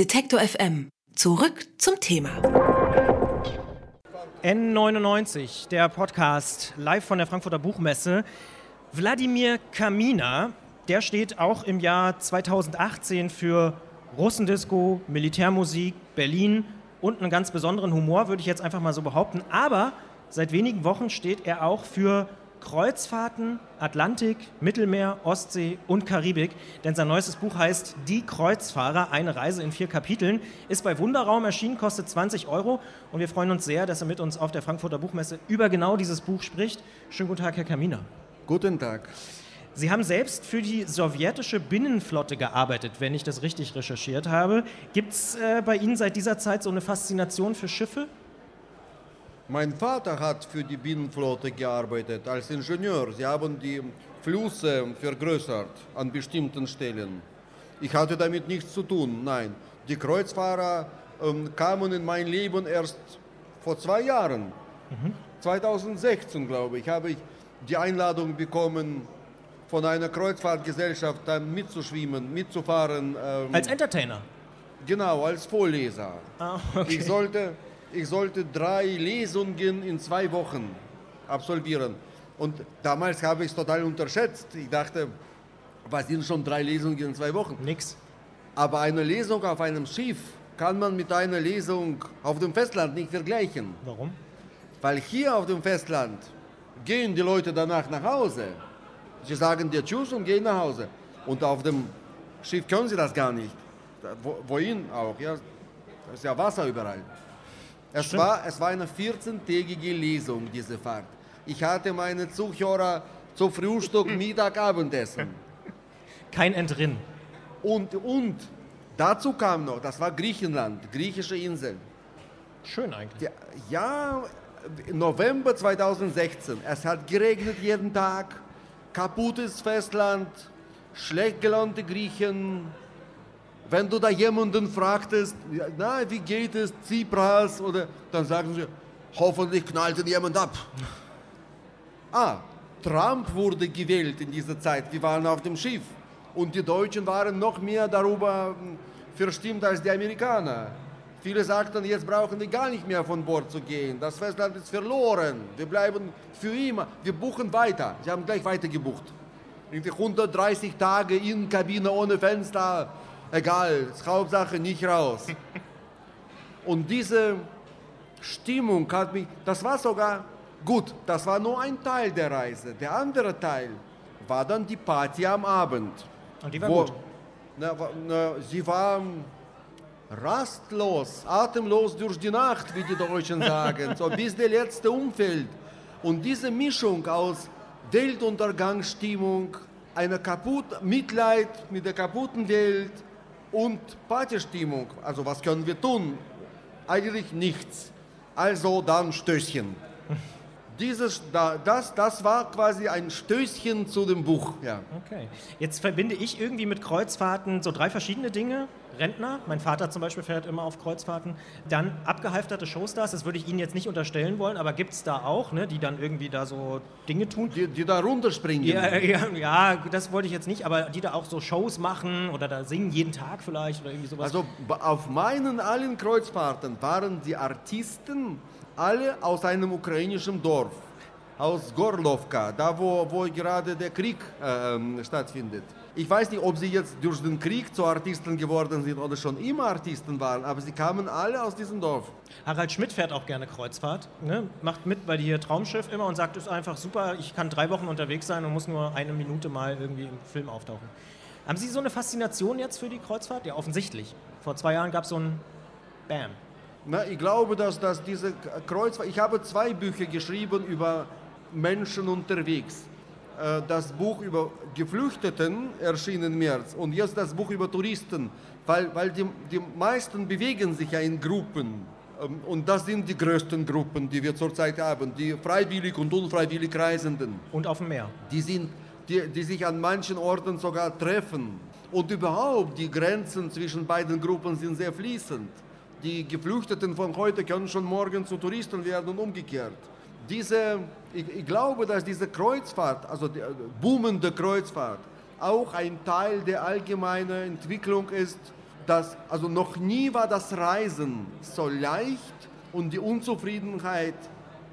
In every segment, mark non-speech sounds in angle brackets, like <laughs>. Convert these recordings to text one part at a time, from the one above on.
Detektor FM. Zurück zum Thema. N99, der Podcast live von der Frankfurter Buchmesse. Wladimir Kamina, der steht auch im Jahr 2018 für Russendisco, Militärmusik, Berlin und einen ganz besonderen Humor, würde ich jetzt einfach mal so behaupten. Aber seit wenigen Wochen steht er auch für Kreuzfahrten, Atlantik, Mittelmeer, Ostsee und Karibik. Denn sein neuestes Buch heißt Die Kreuzfahrer, eine Reise in vier Kapiteln. Ist bei Wunderraum erschienen, kostet 20 Euro. Und wir freuen uns sehr, dass er mit uns auf der Frankfurter Buchmesse über genau dieses Buch spricht. Schönen guten Tag, Herr Kaminer. Guten Tag. Sie haben selbst für die sowjetische Binnenflotte gearbeitet, wenn ich das richtig recherchiert habe. Gibt es äh, bei Ihnen seit dieser Zeit so eine Faszination für Schiffe? Mein Vater hat für die Binnenflotte gearbeitet als Ingenieur. Sie haben die Flüsse vergrößert an bestimmten Stellen. Ich hatte damit nichts zu tun, nein. Die Kreuzfahrer ähm, kamen in mein Leben erst vor zwei Jahren. Mhm. 2016, glaube ich, habe ich die Einladung bekommen, von einer Kreuzfahrtgesellschaft dann mitzuschwimmen, mitzufahren. Ähm, als Entertainer? Genau, als Vorleser. Ah, okay. Ich sollte ich sollte drei Lesungen in zwei Wochen absolvieren. Und damals habe ich es total unterschätzt. Ich dachte, was sind schon drei Lesungen in zwei Wochen? Nix. Aber eine Lesung auf einem Schiff kann man mit einer Lesung auf dem Festland nicht vergleichen. Warum? Weil hier auf dem Festland gehen die Leute danach nach Hause. Sie sagen dir Tschüss und gehen nach Hause. Und auf dem Schiff können sie das gar nicht. Wohin auch? Ja, da ist ja Wasser überall. Es war, es war eine 14-tägige Lesung, diese Fahrt. Ich hatte meine Zuhörer zu Frühstück, <laughs> Mittag, Abendessen. Kein Entrinnen. Und, und dazu kam noch, das war Griechenland, griechische Insel. Schön eigentlich. Ja, November 2016. Es hat geregnet jeden Tag, kaputtes Festland, schlecht gelaunte Griechen, wenn du da jemanden fragtest, na, wie geht es, Tsipras, oder, dann sagen sie, hoffentlich knallt ihn jemand ab. Ah, Trump wurde gewählt in dieser Zeit, wir waren auf dem Schiff. Und die Deutschen waren noch mehr darüber hm, verstimmt als die Amerikaner. Viele sagten, jetzt brauchen wir gar nicht mehr von Bord zu gehen. Das Festland ist verloren. Wir bleiben für immer. Wir buchen weiter. Sie haben gleich weiter gebucht. 130 Tage in Kabine ohne Fenster egal, Hauptsache nicht raus. Und diese Stimmung hat mich, das war sogar gut, das war nur ein Teil der Reise. Der andere Teil war dann die Party am Abend. Und die war wo, gut? Na, na, sie war rastlos, atemlos durch die Nacht, wie die Deutschen sagen, so bis der letzte Umfeld. Und diese Mischung aus Weltuntergangsstimmung, einer kaputt Mitleid mit der kaputten Welt, und Partystimmung, also was können wir tun? Eigentlich nichts. Also dann Stößchen. Dieses, das, das war quasi ein Stößchen zu dem Buch. Ja. Okay. Jetzt verbinde ich irgendwie mit Kreuzfahrten so drei verschiedene Dinge. Rentner, mein Vater zum Beispiel fährt immer auf Kreuzfahrten. Dann abgehalfterte Showstars, das würde ich Ihnen jetzt nicht unterstellen wollen, aber gibt es da auch, ne, die dann irgendwie da so Dinge tun? Die, die da runterspringen. Ja, <laughs> ja, ja, das wollte ich jetzt nicht, aber die da auch so Shows machen oder da singen jeden Tag vielleicht oder irgendwie sowas. Also auf meinen allen Kreuzfahrten waren die Artisten alle aus einem ukrainischen Dorf, aus Gorlovka, da wo, wo gerade der Krieg äh, stattfindet. Ich weiß nicht, ob sie jetzt durch den Krieg zu Artisten geworden sind oder schon immer Artisten waren, aber sie kamen alle aus diesem Dorf. Harald Schmidt fährt auch gerne Kreuzfahrt, ne? macht mit bei dir Traumschiff immer und sagt, es ist einfach super, ich kann drei Wochen unterwegs sein und muss nur eine Minute mal irgendwie im Film auftauchen. Haben Sie so eine Faszination jetzt für die Kreuzfahrt? Ja, offensichtlich. Vor zwei Jahren gab es so ein Bam. Na, ich glaube, dass, dass diese Kreuzfahrt, ich habe zwei Bücher geschrieben über Menschen unterwegs. Äh, das Buch über Geflüchteten erschien im März und jetzt das Buch über Touristen, weil, weil die, die meisten bewegen sich ja in Gruppen. Ähm, und das sind die größten Gruppen, die wir zurzeit haben, die freiwillig und unfreiwillig Reisenden. Und auf dem Meer. Die, sind, die, die sich an manchen Orten sogar treffen. Und überhaupt, die Grenzen zwischen beiden Gruppen sind sehr fließend die Geflüchteten von heute können schon morgen zu Touristen werden und umgekehrt. Diese, ich, ich glaube, dass diese Kreuzfahrt, also die boomende Kreuzfahrt, auch ein Teil der allgemeinen Entwicklung ist dass also noch nie war das Reisen so leicht und die Unzufriedenheit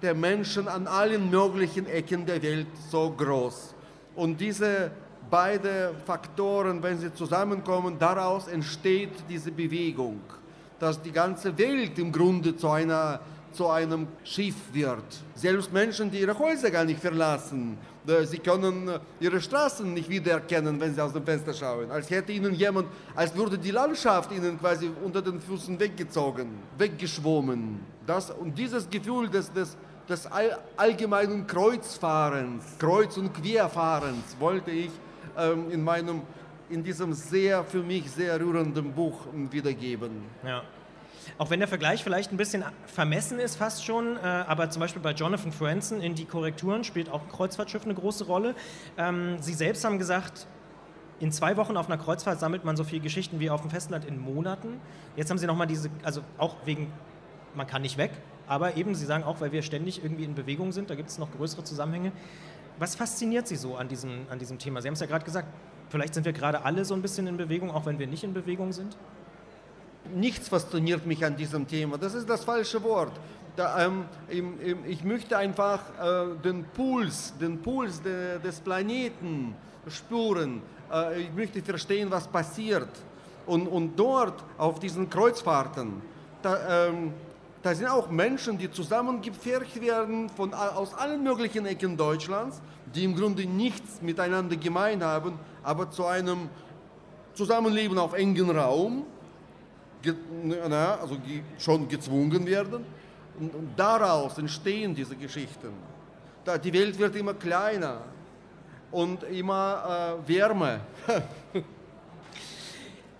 der Menschen an allen möglichen Ecken der Welt so groß. Und diese beiden Faktoren, wenn sie zusammenkommen, daraus entsteht diese Bewegung, dass die ganze Welt im Grunde zu, einer, zu einem Schiff wird. Selbst Menschen, die ihre Häuser gar nicht verlassen, äh, sie können äh, ihre Straßen nicht wiedererkennen, wenn sie aus dem Fenster schauen. Als hätte ihnen jemand, als würde die Landschaft ihnen quasi unter den Füßen weggezogen, weggeschwommen. Das, und dieses Gefühl des, des, des allgemeinen Kreuzfahrens, Kreuz- und Querfahrens wollte ich ähm, in, meinem, in diesem sehr, für mich sehr rührenden Buch wiedergeben. Ja. Auch wenn der Vergleich vielleicht ein bisschen vermessen ist, fast schon, äh, aber zum Beispiel bei Jonathan Franzen in Die Korrekturen spielt auch ein Kreuzfahrtschiff eine große Rolle. Ähm, Sie selbst haben gesagt, in zwei Wochen auf einer Kreuzfahrt sammelt man so viele Geschichten wie auf dem Festland in Monaten. Jetzt haben Sie nochmal diese, also auch wegen, man kann nicht weg, aber eben, Sie sagen auch, weil wir ständig irgendwie in Bewegung sind, da gibt es noch größere Zusammenhänge. Was fasziniert Sie so an diesem, an diesem Thema? Sie haben es ja gerade gesagt, vielleicht sind wir gerade alle so ein bisschen in Bewegung, auch wenn wir nicht in Bewegung sind nichts fasziniert mich an diesem Thema. Das ist das falsche Wort. Da, ähm, ich möchte einfach äh, den Puls, den Puls de, des Planeten spüren. Äh, ich möchte verstehen, was passiert. Und, und dort auf diesen Kreuzfahrten, da, ähm, da sind auch Menschen, die zusammengepfercht werden von, aus allen möglichen Ecken Deutschlands, die im Grunde nichts miteinander gemein haben, aber zu einem Zusammenleben auf engem Raum na, also schon gezwungen werden. Und daraus entstehen diese Geschichten. Da, die Welt wird immer kleiner und immer äh, wärmer. <laughs>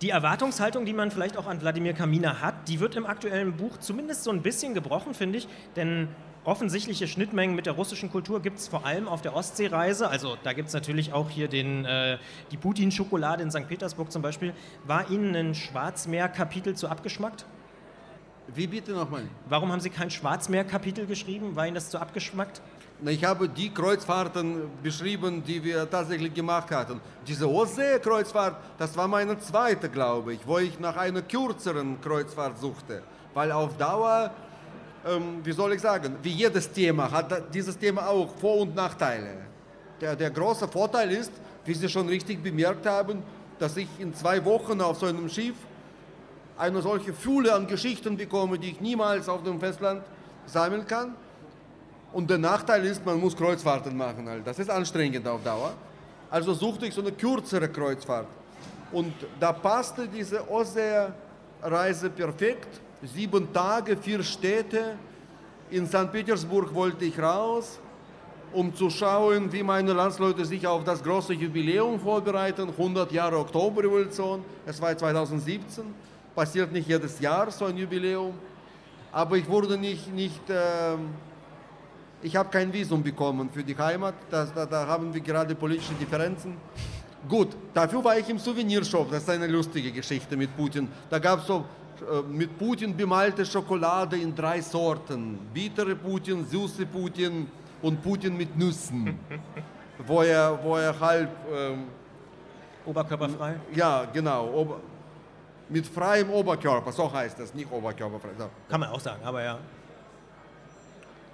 Die Erwartungshaltung, die man vielleicht auch an Wladimir Kamina hat, die wird im aktuellen Buch zumindest so ein bisschen gebrochen, finde ich. Denn offensichtliche Schnittmengen mit der russischen Kultur gibt es vor allem auf der Ostseereise. Also da gibt es natürlich auch hier den, äh, die Putin-Schokolade in St. Petersburg zum Beispiel. War Ihnen ein Schwarzmeer-Kapitel zu abgeschmackt? Wie bitte nochmal? Warum haben Sie kein Schwarzmeer-Kapitel geschrieben? War Ihnen das zu abgeschmackt? Ich habe die Kreuzfahrten beschrieben, die wir tatsächlich gemacht hatten. Diese Ostsee-Kreuzfahrt, das war meine zweite, glaube ich, wo ich nach einer kürzeren Kreuzfahrt suchte. Weil auf Dauer ähm, wie soll ich sagen, wie jedes Thema hat dieses Thema auch Vor- und Nachteile. Der, der große Vorteil ist, wie Sie schon richtig bemerkt haben, dass ich in zwei Wochen auf so einem Schiff eine solche Fülle an Geschichten bekomme, die ich niemals auf dem Festland sammeln kann. Und der Nachteil ist, man muss Kreuzfahrten machen. Halt. Das ist anstrengend auf Dauer. Also suchte ich so eine kürzere Kreuzfahrt. Und da passte diese Ostsee-Reise perfekt sieben Tage, vier Städte. In St. Petersburg wollte ich raus, um zu schauen, wie meine Landsleute sich auf das große Jubiläum vorbereiten, 100 Jahre Oktoberrevolution. Es war 2017, passiert nicht jedes Jahr so ein Jubiläum. Aber ich wurde nicht, nicht äh, ich habe kein Visum bekommen für die Heimat, das, da, da haben wir gerade politische Differenzen. Gut, dafür war ich im Souvenirshop, das ist eine lustige Geschichte mit Putin. Da gab es so äh, mit Putin bemalte Schokolade in drei Sorten. Bittere Putin, süße Putin und Putin mit Nüssen. <laughs> wo, er, wo er halb... Ähm, Oberkörperfrei? Ja, genau. Ober, mit freiem Oberkörper, so heißt das, nicht oberkörperfrei. Kann man auch sagen, aber ja.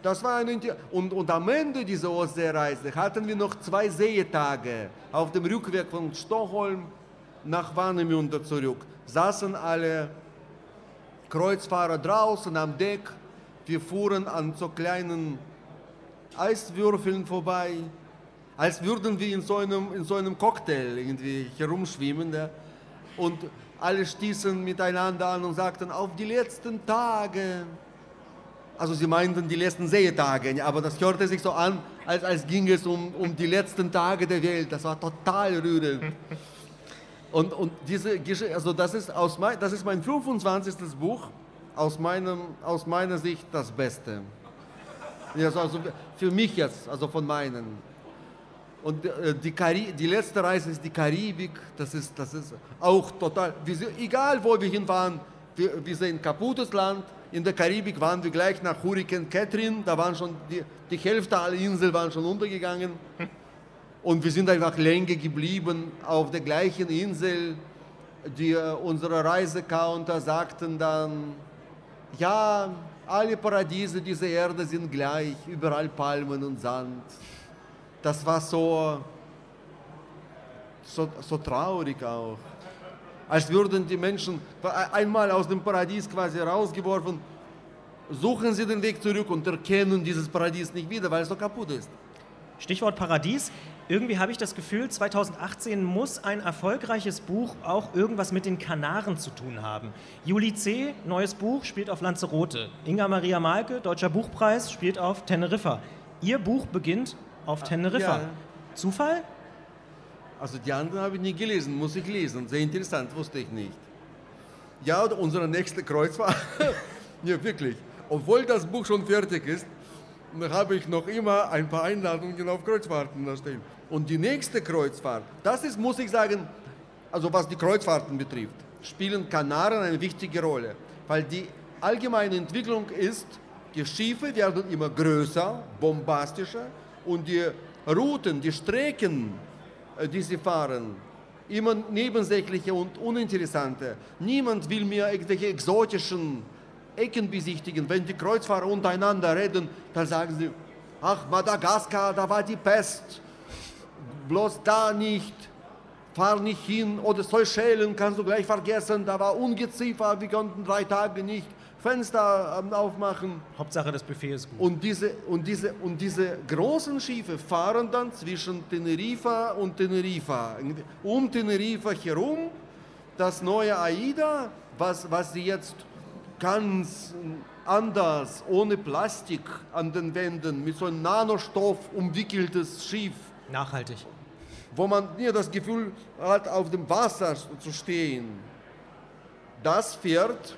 Das war ein und, und am Ende dieser Ostseereise hatten wir noch zwei Seetage auf dem Rückweg von Stockholm nach Warnemünde zurück. Saßen alle Kreuzfahrer draußen am Deck. Wir fuhren an so kleinen Eiswürfeln vorbei, als würden wir in so einem, in so einem Cocktail irgendwie herumschwimmen. Ja. Und alle stießen miteinander an und sagten, auf die letzten Tage. Also sie meinten die letzten Seetage, aber das hörte sich so an, als, als ging es um, um die letzten Tage der Welt. Das war total rührend. <laughs> Und, und diese also das ist, aus mein, das ist mein 25. Buch, aus, meinem, aus meiner Sicht das Beste. Also, also für mich jetzt, also von meinen. Und äh, die, Kari die letzte Reise ist die Karibik, das ist, das ist auch total, egal wo wir hinfahren, wir, wir sehen kaputtes Land. In der Karibik waren wir gleich nach Hurricane Catherine, da waren schon die, die Hälfte aller Inseln waren schon untergegangen. Und wir sind einfach länger geblieben auf der gleichen Insel. die, äh, unsere Reisecounter sagten dann, ja, alle Paradiese dieser Erde sind gleich, überall Palmen und Sand. Das war so, so, so traurig auch. Als würden die Menschen einmal aus dem Paradies quasi rausgeworfen, suchen sie den Weg zurück und erkennen dieses Paradies nicht wieder, weil es so kaputt ist. Stichwort Paradies. Irgendwie habe ich das Gefühl, 2018 muss ein erfolgreiches Buch auch irgendwas mit den Kanaren zu tun haben. Juli C., neues Buch, spielt auf Lanzarote. Inga Maria Malke, Deutscher Buchpreis, spielt auf Teneriffa. Ihr Buch beginnt auf Teneriffa. Ja. Zufall? Also die anderen habe ich nie gelesen, muss ich lesen. Sehr interessant, wusste ich nicht. Ja, unsere nächste Kreuzfahrt. <laughs> ja, wirklich. Obwohl das Buch schon fertig ist, habe ich noch immer ein paar Einladungen auf Kreuzfahrten da stehen. Und die nächste Kreuzfahrt, das ist, muss ich sagen, also was die Kreuzfahrten betrifft, spielen Kanaren eine wichtige Rolle. Weil die allgemeine Entwicklung ist, die Schiffe werden immer größer, bombastischer und die Routen, die Strecken, die sie fahren, immer nebensächliche und uninteressante. Niemand will mehr irgendwelche exotischen Ecken besichtigen. Wenn die Kreuzfahrer untereinander reden, dann sagen sie, ach, Madagaskar, da war die Pest. Bloß da nicht. Fahr nicht hin. Oder Seychellen kannst du gleich vergessen, da war Ungeziefer, wir konnten drei Tage nicht Fenster ähm, aufmachen. Hauptsache das Buffet ist gut. Und diese, und, diese, und diese großen Schiffe fahren dann zwischen Teneriffa und Teneriffa. Um Teneriffa herum das neue AIDA, was, was sie jetzt ganz anders, ohne Plastik an den Wänden, mit so einem Nanostoff umwickeltes Schiff. Nachhaltig. Wo man ja, das Gefühl hat, auf dem Wasser zu stehen. Das fährt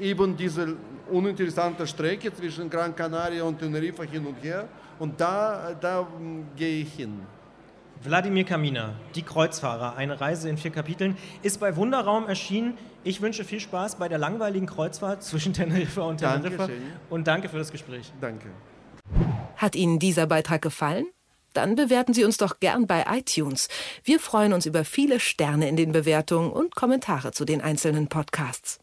eben diese uninteressante Strecke zwischen Gran Canaria und Teneriffa hin und her. Und da, da hm, gehe ich hin. Wladimir Kamina, Die Kreuzfahrer, eine Reise in vier Kapiteln, ist bei Wunderraum erschienen. Ich wünsche viel Spaß bei der langweiligen Kreuzfahrt <laughs> zwischen Teneriffa und Teneriffa. Dankeschön. Und danke für das Gespräch. Danke. Hat Ihnen dieser Beitrag gefallen? Dann bewerten Sie uns doch gern bei iTunes. Wir freuen uns über viele Sterne in den Bewertungen und Kommentare zu den einzelnen Podcasts.